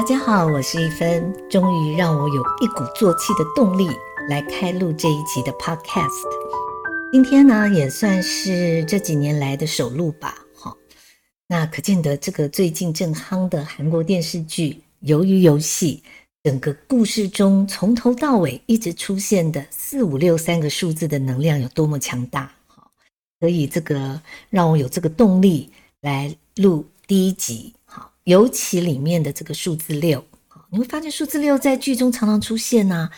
大家好，我是一芬，终于让我有一鼓作气的动力来开录这一集的 Podcast。今天呢，也算是这几年来的首录吧。好，那可见得这个最近正夯的韩国电视剧《鱿鱼游戏》，整个故事中从头到尾一直出现的四五六三个数字的能量有多么强大。好，所以这个让我有这个动力来录第一集。尤其里面的这个数字六，你会发现数字六在剧中常常出现呐。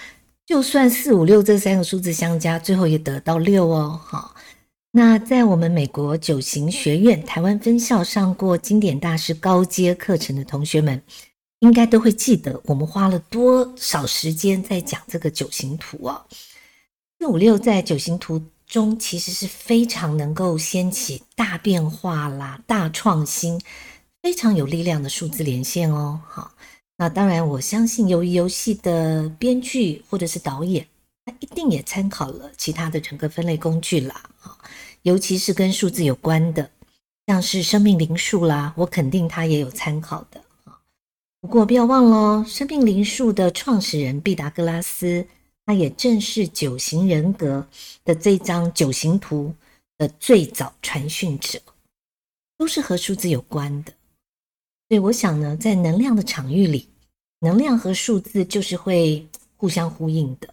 就算四五六这三个数字相加，最后也得到六哦。好，那在我们美国九型学院台湾分校上过经典大师高阶课程的同学们，应该都会记得我们花了多少时间在讲这个九型图哦。四五六在九型图中其实是非常能够掀起大变化啦、大创新。非常有力量的数字连线哦，好，那当然我相信由于游戏的编剧或者是导演，他一定也参考了其他的人格分类工具啦，啊，尤其是跟数字有关的，像是生命灵数啦，我肯定他也有参考的啊。不过不要忘了，生命灵数的创始人毕达哥拉斯，他也正是九型人格的这张九型图的最早传讯者，都是和数字有关的。所以我想呢，在能量的场域里，能量和数字就是会互相呼应的。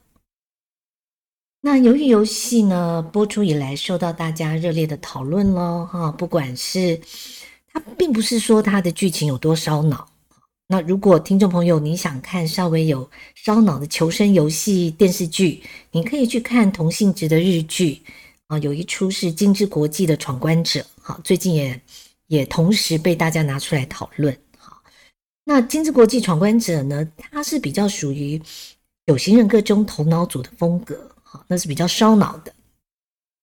那由于游戏呢播出以来，受到大家热烈的讨论喽，哈，不管是它，并不是说它的剧情有多烧脑。那如果听众朋友你想看稍微有烧脑的求生游戏电视剧，你可以去看同性质的日剧啊，有一出是金枝国际的闯关者，好，最近也。也同时被大家拿出来讨论。好，那金枝国际闯关者呢？它是比较属于有型人格中头脑组的风格，哈，那是比较烧脑的。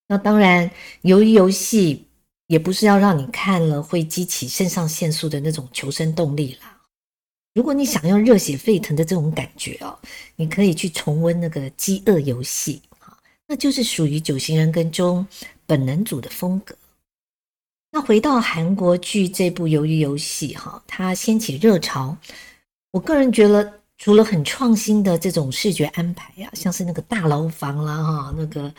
那当然，由于游戏也不是要让你看了会激起肾上腺素的那种求生动力啦。如果你想要热血沸腾的这种感觉哦，你可以去重温那个饥饿游戏，好，那就是属于九型人格中本能组的风格。那回到韩国剧这部《鱿鱼游戏》哈，它掀起热潮。我个人觉得，除了很创新的这种视觉安排呀，像是那个大牢房啦哈，那个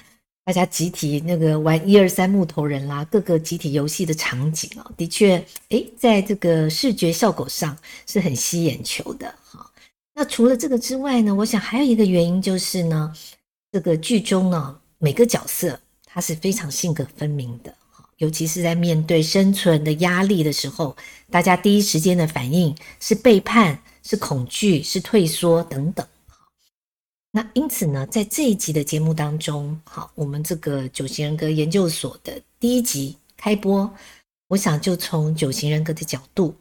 大家集体那个玩一二三木头人啦，各个集体游戏的场景啊，的确，诶，在这个视觉效果上是很吸眼球的哈。那除了这个之外呢，我想还有一个原因就是呢，这个剧中呢每个角色他是非常性格分明的。尤其是在面对生存的压力的时候，大家第一时间的反应是背叛、是恐惧、是退缩等等。那因此呢，在这一集的节目当中，好，我们这个九型人格研究所的第一集开播，我想就从九型人格的角度，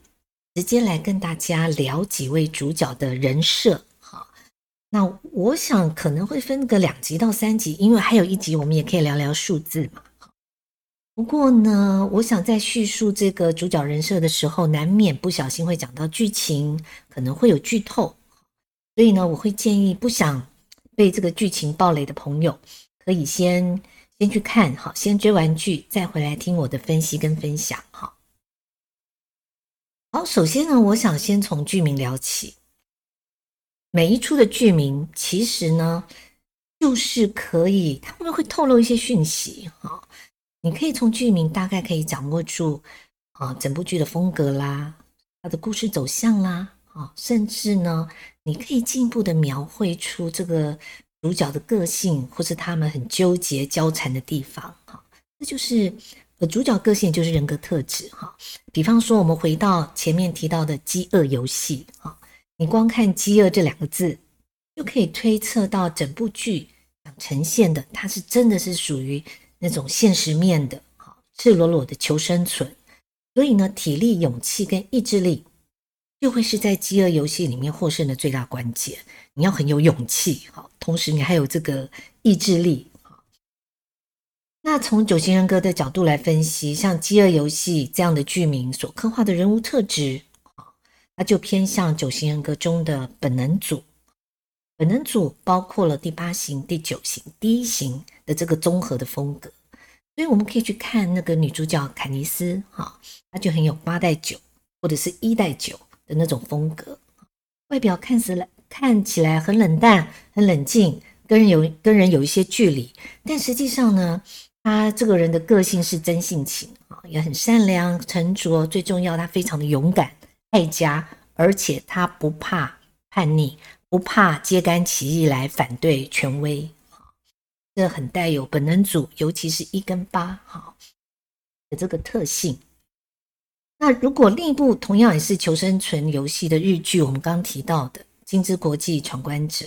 直接来跟大家聊几位主角的人设。好，那我想可能会分个两集到三集，因为还有一集我们也可以聊聊数字嘛。不过呢，我想在叙述这个主角人设的时候，难免不小心会讲到剧情，可能会有剧透，所以呢，我会建议不想被这个剧情暴雷的朋友，可以先先去看，好，先追完剧再回来听我的分析跟分享，好。好，首先呢，我想先从剧名聊起，每一出的剧名其实呢，就是可以，他们会透露一些讯息，哈。你可以从剧名大概可以掌握住啊，整部剧的风格啦，它的故事走向啦，啊，甚至呢，你可以进一步的描绘出这个主角的个性，或是他们很纠结交缠的地方，哈，这就是呃主角个性就是人格特质，哈。比方说，我们回到前面提到的饥饿游戏，哈，你光看饥饿这两个字，就可以推测到整部剧想呈现的，它是真的是属于。那种现实面的，哈，赤裸裸的求生存，所以呢，体力、勇气跟意志力就会是在饥饿游戏里面获胜的最大关键。你要很有勇气，哈，同时你还有这个意志力，那从九型人格的角度来分析，像饥饿游戏这样的剧名所刻画的人物特质，啊，它就偏向九型人格中的本能组。本能组包括了第八型、第九型、第一型的这个综合的风格，所以我们可以去看那个女主角凯尼斯，哈，她就很有八代九或者是一代九的那种风格。外表看起来看起来很冷淡、很冷静，跟人有跟人有一些距离，但实际上呢，她这个人的个性是真性情啊，也很善良、沉着，最重要，她非常的勇敢、爱家，而且她不怕叛逆，不怕揭竿起义来反对权威。这很带有本能组，尤其是一跟八哈的这个特性。那如果另一部同样也是求生存游戏的日剧，我们刚提到的《金枝国际闯关者》，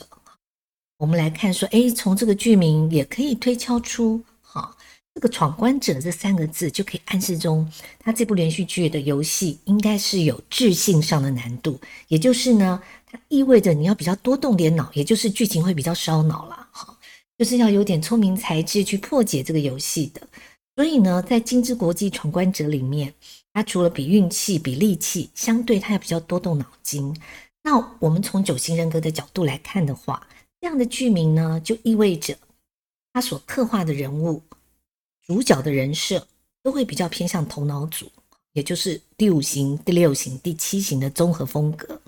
我们来看说，哎，从这个剧名也可以推敲出，哈，这个“闯关者”这三个字就可以暗示中，它这部连续剧的游戏应该是有智性上的难度，也就是呢，它意味着你要比较多动点脑，也就是剧情会比较烧脑啦，哈，就是要有点聪明才智去破解这个游戏的。所以呢，在《金枝国际闯关者》里面。它除了比运气、比力气，相对它也比较多动脑筋。那我们从九型人格的角度来看的话，这样的剧名呢，就意味着他所刻画的人物、主角的人设都会比较偏向头脑组，也就是第五型、第六型、第七型的综合风格。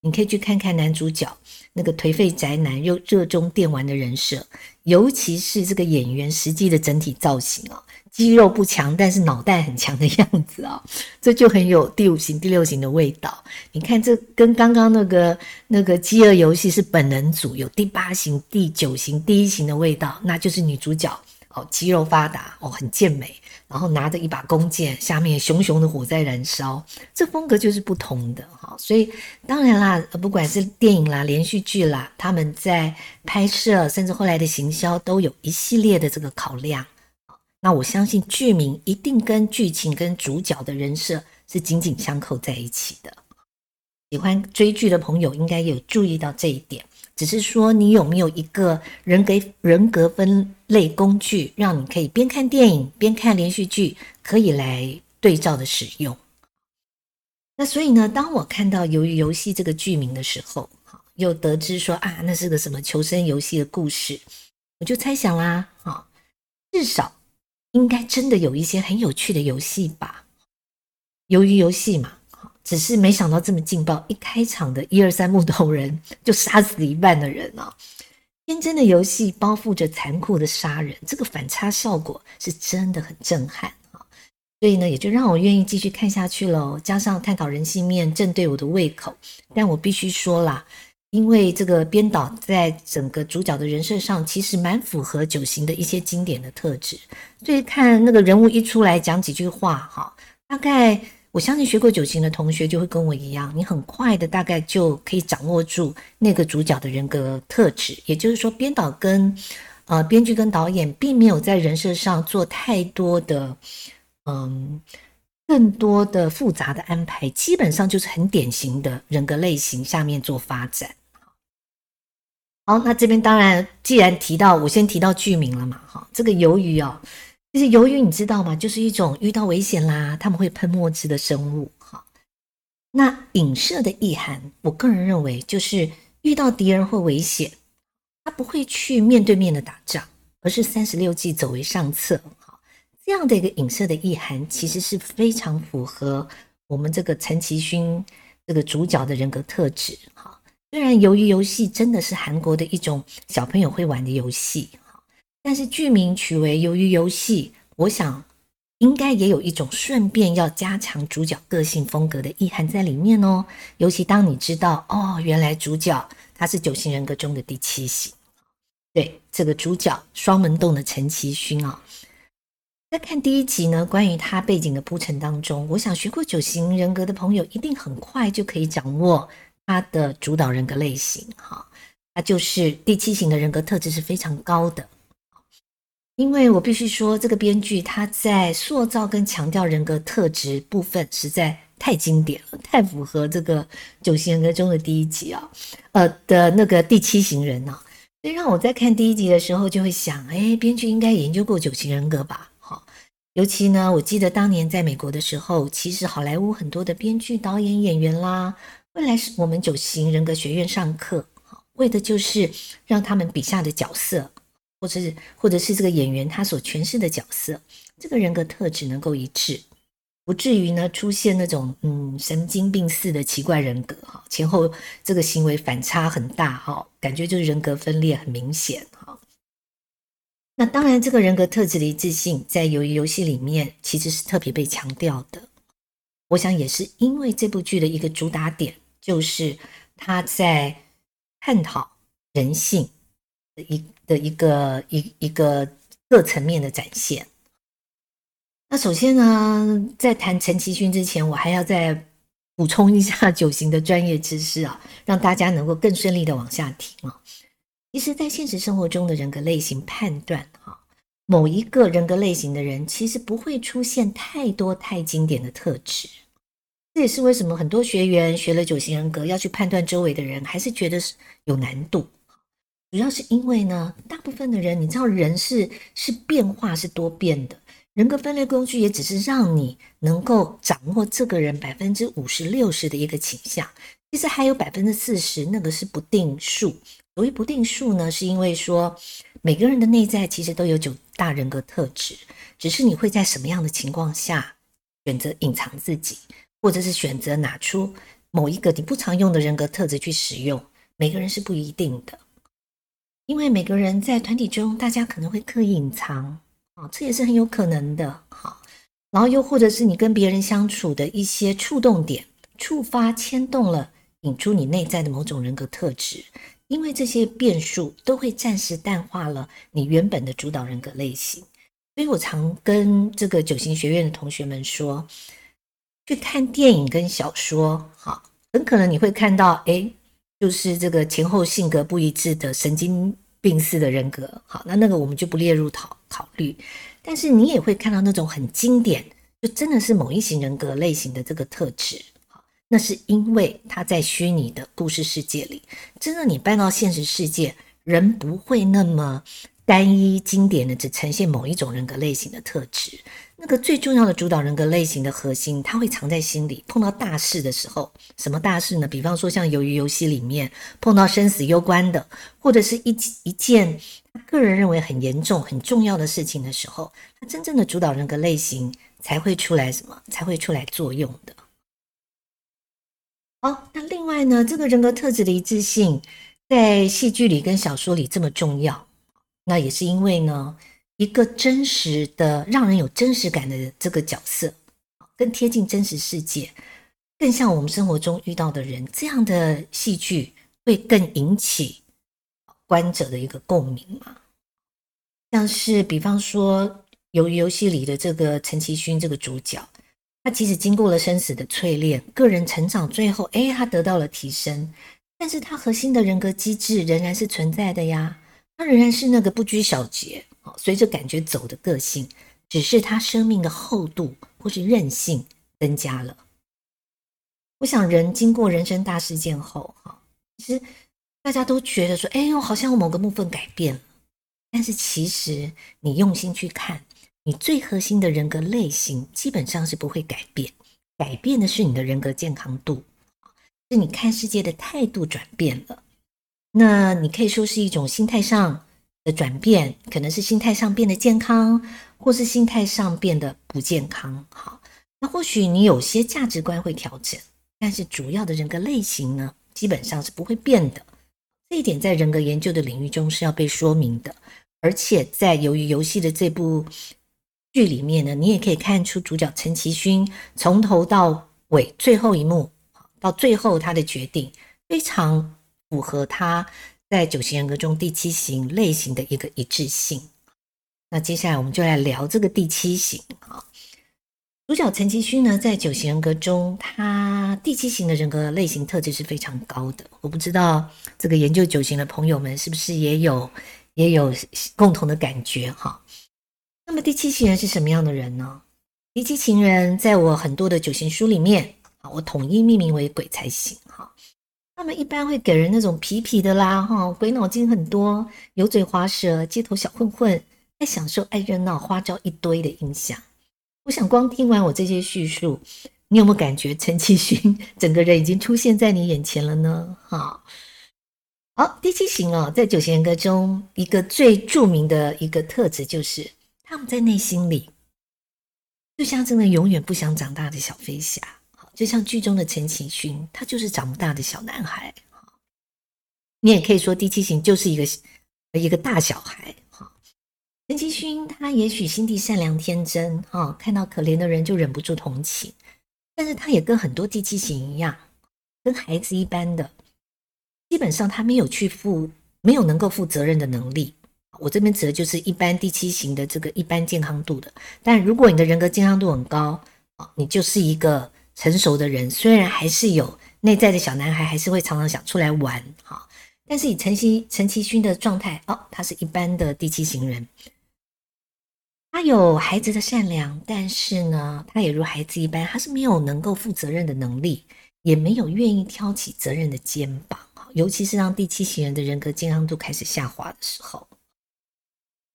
你可以去看看男主角那个颓废宅男又热衷电玩的人设，尤其是这个演员实际的整体造型啊。肌肉不强，但是脑袋很强的样子啊，这就很有第五型、第六型的味道。你看，这跟刚刚那个那个饥饿游戏是本能组，有第八型、第九型、第一型的味道，那就是女主角哦，肌肉发达哦，很健美，然后拿着一把弓箭，下面熊熊的火在燃烧，这风格就是不同的哈。所以当然啦，不管是电影啦、连续剧啦，他们在拍摄甚至后来的行销，都有一系列的这个考量。那我相信剧名一定跟剧情跟主角的人设是紧紧相扣在一起的。喜欢追剧的朋友应该有注意到这一点，只是说你有没有一个人格人格分类工具，让你可以边看电影边看连续剧，可以来对照的使用。那所以呢，当我看到《鱿鱼游戏》这个剧名的时候，又得知说啊，那是个什么求生游戏的故事，我就猜想啦，啊，至少。应该真的有一些很有趣的游戏吧？鱿鱼游戏嘛，只是没想到这么劲爆，一开场的一二三木头人就杀死了一半的人啊！天真的游戏包覆着残酷的杀人，这个反差效果是真的很震撼啊！所以呢，也就让我愿意继续看下去喽。加上探讨人性面，正对我的胃口。但我必须说啦。因为这个编导在整个主角的人设上，其实蛮符合九型的一些经典的特质，所以看那个人物一出来讲几句话，哈，大概我相信学过九型的同学就会跟我一样，你很快的大概就可以掌握住那个主角的人格特质。也就是说，编导跟呃编剧跟导演并没有在人设上做太多的嗯。更多的复杂的安排，基本上就是很典型的人格类型下面做发展。好，那这边当然，既然提到我先提到剧名了嘛，哈，这个鱿鱼哦，其实鱿鱼你知道吗？就是一种遇到危险啦，他们会喷墨汁的生物。哈，那影射的意涵，我个人认为就是遇到敌人会危险，他不会去面对面的打仗，而是三十六计走为上策。这样的一个影射的意涵，其实是非常符合我们这个陈其勋这个主角的人格特质。哈，虽然鱿鱼游戏真的是韩国的一种小朋友会玩的游戏，但是剧名取为鱿鱼游戏，我想应该也有一种顺便要加强主角个性风格的意涵在里面哦。尤其当你知道哦，原来主角他是九型人格中的第七型，对这个主角双门洞的陈其勋啊。在看第一集呢，关于他背景的铺陈当中，我想学过九型人格的朋友一定很快就可以掌握他的主导人格类型。哈，他就是第七型的人格特质是非常高的。因为我必须说，这个编剧他在塑造跟强调人格特质部分实在太经典了，太符合这个九型人格中的第一集啊，呃的那个第七型人啊。所以让我在看第一集的时候就会想，哎，编剧应该研究过九型人格吧？尤其呢，我记得当年在美国的时候，其实好莱坞很多的编剧、导演、演员啦，会来我们九型人格学院上课，为的就是让他们笔下的角色，或者是或者是这个演员他所诠释的角色，这个人格特质能够一致。不至于呢出现那种嗯神经病似的奇怪人格哈，前后这个行为反差很大哈，感觉就是人格分裂很明显哈。那当然，这个人格特质的一致性在鱿鱼游戏里面其实是特别被强调的。我想也是因为这部剧的一个主打点，就是他在探讨人性的一的一个一一个各层面的展现。那首先呢，在谈陈其勋之前，我还要再补充一下 九型的专业知识啊，让大家能够更顺利的往下听啊。其实，在现实生活中的人格类型判断啊，某一个人格类型的人，其实不会出现太多太经典的特质。这也是为什么很多学员学了九型人格要去判断周围的人，还是觉得是有难度。主要是因为呢，大部分的人，你知道，人是是变化是多变的。人格分类工具也只是让你能够掌握这个人百分之五十六十的一个倾向，其实还有百分之四十那个是不定数。所谓不定数呢，是因为说每个人的内在其实都有九大人格特质，只是你会在什么样的情况下选择隐藏自己，或者是选择拿出某一个你不常用的人格特质去使用，每个人是不一定的。因为每个人在团体中，大家可能会刻意隐藏。啊，这也是很有可能的。好，然后又或者是你跟别人相处的一些触动点，触发牵动了，引出你内在的某种人格特质。因为这些变数都会暂时淡化了你原本的主导人格类型。所以我常跟这个九型学院的同学们说，去看电影跟小说，好，很可能你会看到，哎，就是这个前后性格不一致的神经。病似的人格，好，那那个我们就不列入考考虑。但是你也会看到那种很经典，就真的是某一型人格类型的这个特质，好，那是因为他在虚拟的故事世界里，真的你搬到现实世界，人不会那么单一经典的只呈现某一种人格类型的特质。那个最重要的主导人格类型的核心，它会藏在心里。碰到大事的时候，什么大事呢？比方说像鱿鱼游戏里面碰到生死攸关的，或者是一一件他个人认为很严重、很重要的事情的时候，他真正的主导人格类型才会出来，什么才会出来作用的。好，那另外呢，这个人格特质的一致性，在戏剧里跟小说里这么重要，那也是因为呢。一个真实的、让人有真实感的这个角色，更贴近真实世界，更像我们生活中遇到的人，这样的戏剧会更引起观者的一个共鸣嘛？像是比方说，由于游戏里的这个陈其勋这个主角，他即使经过了生死的淬炼，个人成长，最后哎，他得到了提升，但是他核心的人格机制仍然是存在的呀，他仍然是那个不拘小节。随着感觉走的个性，只是他生命的厚度或是韧性增加了。我想，人经过人生大事件后，哈，其实大家都觉得说，哎呦，好像某个部分改变了。但是其实你用心去看，你最核心的人格类型基本上是不会改变，改变的是你的人格健康度，是你看世界的态度转变了。那你可以说是一种心态上。的转变可能是心态上变得健康，或是心态上变得不健康。好，那或许你有些价值观会调整，但是主要的人格类型呢，基本上是不会变的。这一点在人格研究的领域中是要被说明的。而且在由于游戏的这部剧里面呢，你也可以看出主角陈其勋从头到尾最后一幕到最后他的决定非常符合他。在九型人格中，第七型类型的一个一致性。那接下来我们就来聊这个第七型啊。主角陈其勋呢，在九型人格中，他第七型的人格类型特质是非常高的。我不知道这个研究九型的朋友们是不是也有也有共同的感觉哈。那么第七型人是什么样的人呢？第七型人在我很多的九型书里面啊，我统一命名为鬼才型。他们一般会给人那种痞痞的啦，哈，鬼脑筋很多，油嘴滑舌，街头小混混，爱享受、爱热闹、花招一堆的印象。我想，光听完我这些叙述，你有没有感觉陈其勋 整个人已经出现在你眼前了呢？哈，好，第七型哦，在九型人格中，一个最著名的一个特质就是，他们在内心里就像真的永远不想长大的小飞侠，就像剧中的陈其勋，他就是长不大的小男孩。你也可以说第七型就是一个一个大小孩。哈，陈其勋他也许心地善良天真，哈，看到可怜的人就忍不住同情，但是他也跟很多第七型一样，跟孩子一般的，基本上他没有去负没有能够负责任的能力。我这边指的就是一般第七型的这个一般健康度的，但如果你的人格健康度很高，你就是一个成熟的人，虽然还是有内在的小男孩，还是会常常想出来玩，哈，但是以陈其陈其勋的状态，哦，他是一般的第七型人，他有孩子的善良，但是呢，他也如孩子一般，他是没有能够负责任的能力，也没有愿意挑起责任的肩膀，尤其是让第七型人的人格健康度开始下滑的时候。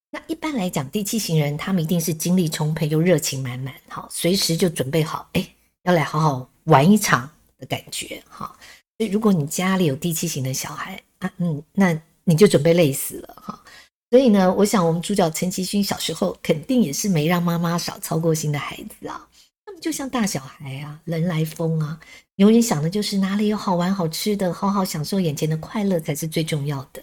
那一般来讲，第七型人他们一定是精力充沛又热情满满，好，随时就准备好，哎，要来好好玩一场的感觉，哈。所以如果你家里有第七型的小孩啊，嗯，那你就准备累死了，哈。所以呢，我想我们主角陈其勋小时候肯定也是没让妈妈少操过心的孩子啊。他们就像大小孩啊，人来疯啊，永远想的就是哪里有好玩好吃的，好好享受眼前的快乐才是最重要的。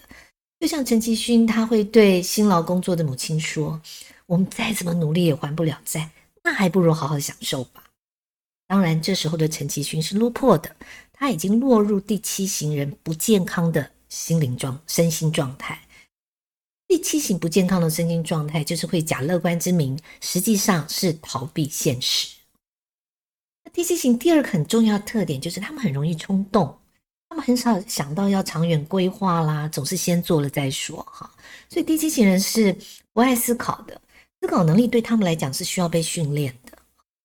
就像陈其勋，他会对辛劳工作的母亲说：“我们再怎么努力也还不了债，那还不如好好享受吧。”当然，这时候的陈其勋是落魄的，他已经落入第七型人不健康的心灵状身心状态。第七型不健康的身心状态，就是会假乐观之名，实际上是逃避现实。那第七型第二个很重要的特点，就是他们很容易冲动。他们很少想到要长远规划啦，总是先做了再说哈。所以第七型人是不爱思考的，思考能力对他们来讲是需要被训练的，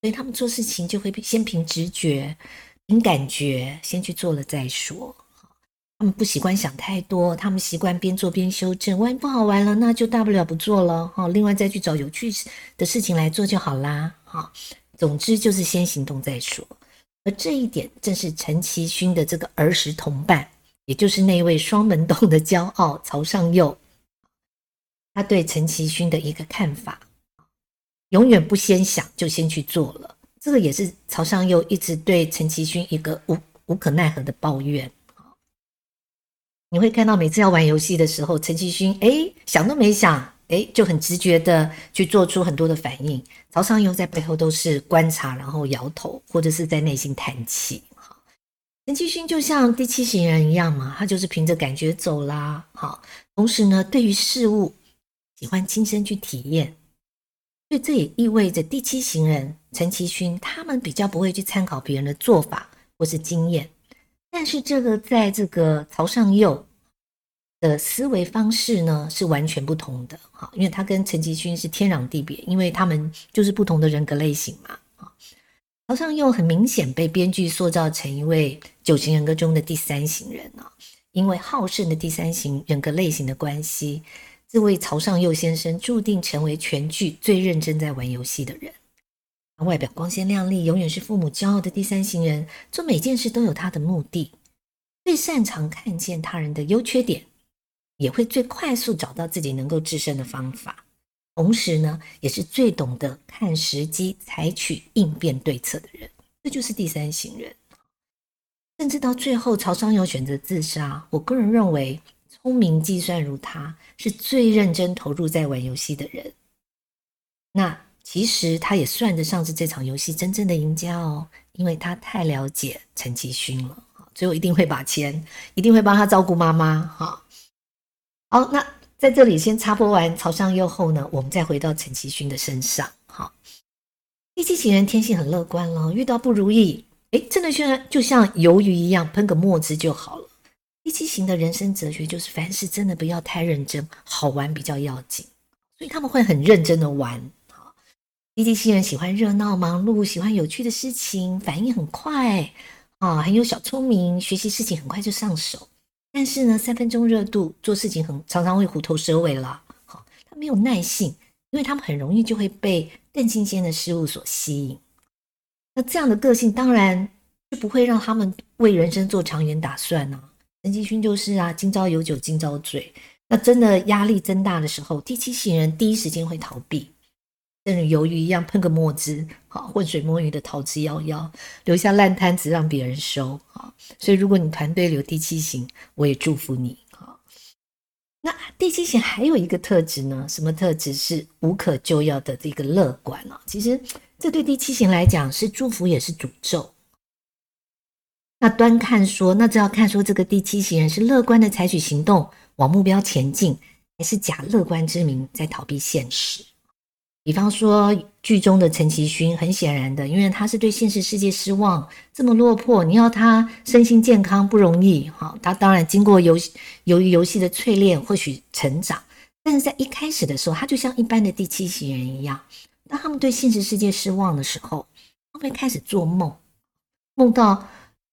所以他们做事情就会先凭直觉、凭感觉，先去做了再说。他们不习惯想太多，他们习惯边做边修正。万一不好玩了，那就大不了不做了哈。另外再去找有趣的事情来做就好啦。哈，总之就是先行动再说。而这一点正是陈其勋的这个儿时同伴，也就是那位双门洞的骄傲曹尚佑，他对陈其勋的一个看法，永远不先想就先去做了。这个也是曹尚佑一直对陈其勋一个无无可奈何的抱怨。你会看到每次要玩游戏的时候，陈其勋哎想都没想。哎，就很直觉的去做出很多的反应。曹尚佑在背后都是观察，然后摇头，或者是在内心叹气。哈，陈其勋就像第七型人一样嘛，他就是凭着感觉走啦。好，同时呢，对于事物喜欢亲身去体验，所以这也意味着第七型人陈其勋他们比较不会去参考别人的做法或是经验。但是这个在这个曹尚佑。的思维方式呢是完全不同的，哈，因为他跟陈其勋是天壤地别，因为他们就是不同的人格类型嘛，啊，曹尚佑很明显被编剧塑造成一位九型人格中的第三型人啊，因为好胜的第三型人格类型的关系，这位曹尚佑先生注定成为全剧最认真在玩游戏的人，外表光鲜亮丽，永远是父母骄傲的第三型人，做每件事都有他的目的，最擅长看见他人的优缺点。也会最快速找到自己能够制胜的方法，同时呢，也是最懂得看时机、采取应变对策的人。这就是第三型人。甚至到最后，曹尚佑选择自杀。我个人认为，聪明计算如他，是最认真投入在玩游戏的人。那其实他也算得上是这场游戏真正的赢家哦，因为他太了解陈其勋了。最后一定会把钱，一定会帮他照顾妈妈。哈。好，那在这里先插播完曹尚佑后呢，我们再回到陈其勋的身上。好，第七型人天性很乐观了，遇到不如意，哎，真的像就像鱿鱼一样，喷个墨汁就好了。第七型的人生哲学就是凡事真的不要太认真，好玩比较要紧，所以他们会很认真的玩。好，第七型人喜欢热闹忙碌，喜欢有趣的事情，反应很快啊，很有小聪明，学习事情很快就上手。但是呢，三分钟热度，做事情很常常会虎头蛇尾了。好，他没有耐性，因为他们很容易就会被更新鲜的事物所吸引。那这样的个性当然就不会让他们为人生做长远打算呢。陈继勋就是啊，今朝有酒今朝醉。那真的压力增大的时候，第七型人第一时间会逃避，正如鱿鱼一样喷个墨汁，好浑水摸鱼的逃之夭夭，留下烂摊子让别人收。好，所以如果你团队有第七型，我也祝福你。好，那第七型还有一个特质呢？什么特质是无可救药的这个乐观啊？其实这对第七型来讲是祝福也是诅咒。那端看说，那就要看说这个第七型人是乐观的采取行动往目标前进，还是假乐观之名在逃避现实。比方说剧中的陈其勋，很显然的，因为他是对现实世界失望，这么落魄，你要他身心健康不容易。好，他当然经过游戏，由于游戏的淬炼，或许成长，但是在一开始的时候，他就像一般的第七型人一样，当他们对现实世界失望的时候，他会开始做梦，梦到。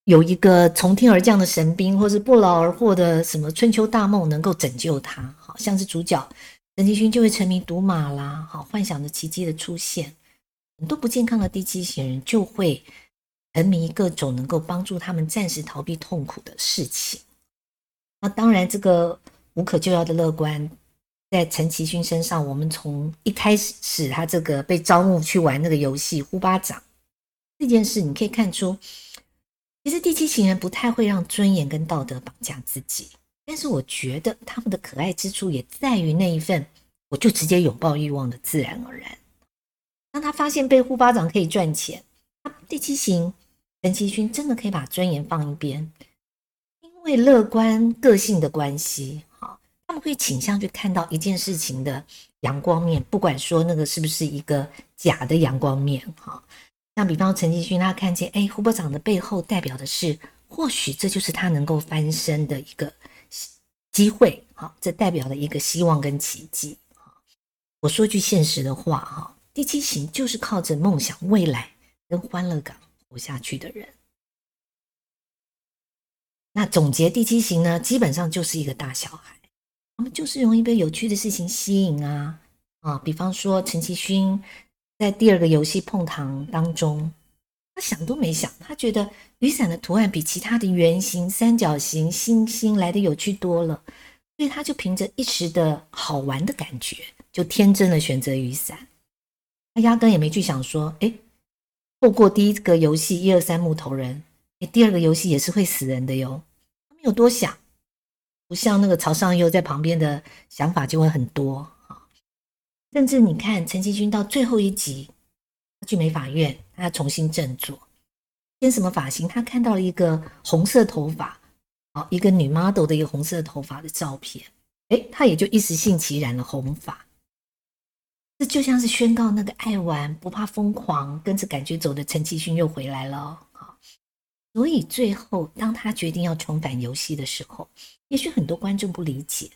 有一个从天而降的神兵，或是不劳而获的什么春秋大梦，能够拯救他，好像是主角陈其勋就会沉迷赌马啦，好幻想着奇迹的出现。很多不健康的第七型人就会沉迷各种能够帮助他们暂时逃避痛苦的事情。那当然，这个无可救药的乐观，在陈其勋身上，我们从一开始他这个被招募去玩那个游戏呼巴掌这件事，你可以看出。其实第七型人不太会让尊严跟道德绑架自己，但是我觉得他们的可爱之处也在于那一份，我就直接拥抱欲望的自然而然。当他发现被呼巴掌可以赚钱，第七型陈其勋真的可以把尊严放一边，因为乐观个性的关系，哈，他们会倾向去看到一件事情的阳光面，不管说那个是不是一个假的阳光面，哈。像比方陈其勋，他看见哎，胡部长的背后代表的是，或许这就是他能够翻身的一个机会，好，这代表了一个希望跟奇迹。我说句现实的话，哈，第七型就是靠着梦想、未来跟欢乐感活下去的人。那总结第七型呢，基本上就是一个大小孩，他们就是容易被有趣的事情吸引啊啊，比方说陈其勋。在第二个游戏碰糖当中，他想都没想，他觉得雨伞的图案比其他的圆形、三角形、星星来的有趣多了，所以他就凭着一时的好玩的感觉，就天真的选择雨伞。他压根也没去想说，哎，透过第一个游戏一二三木头人，哎，第二个游戏也是会死人的哟。他没有多想，不像那个曹尚佑在旁边的想法就会很多。甚至你看陈其勋到最后一集，他去美法院，他重新振作，编什么发型？他看到了一个红色头发，哦一个女 model 的一个红色头发的照片，哎，他也就一时兴起染了红发。这就像是宣告那个爱玩不怕疯狂，跟着感觉走的陈其勋又回来了。好，所以最后当他决定要重返游戏的时候，也许很多观众不理解，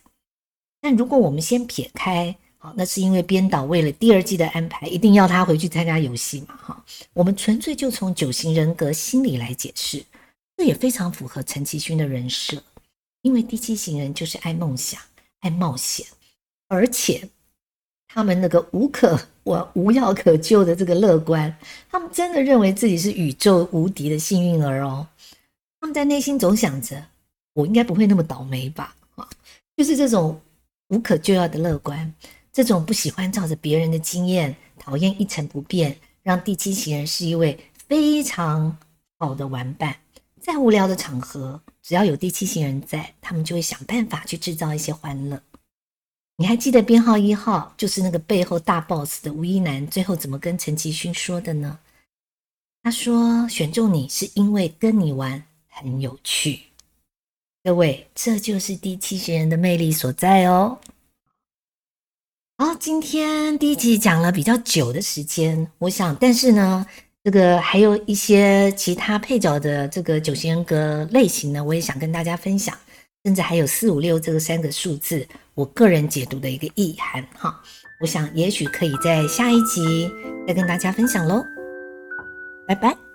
但如果我们先撇开。好，那是因为编导为了第二季的安排，一定要他回去参加游戏嘛？哈，我们纯粹就从九型人格心理来解释，这也非常符合陈其勋的人设。因为第七型人就是爱梦想、爱冒险，而且他们那个无可我无药可救的这个乐观，他们真的认为自己是宇宙无敌的幸运儿哦。他们在内心总想着，我应该不会那么倒霉吧？啊，就是这种无可救药的乐观。这种不喜欢照着别人的经验，讨厌一成不变，让第七型人是一位非常好的玩伴。在无聊的场合，只要有第七型人在，他们就会想办法去制造一些欢乐。你还记得编号一号，就是那个背后大 boss 的吴一男，最后怎么跟陈其勋说的呢？他说：“选中你是因为跟你玩很有趣。”各位，这就是第七型人的魅力所在哦。好，今天第一集讲了比较久的时间，我想，但是呢，这个还有一些其他配角的这个九型人格类型呢，我也想跟大家分享，甚至还有四五六这个三个数字，我个人解读的一个意涵哈，我想也许可以在下一集再跟大家分享喽，拜拜。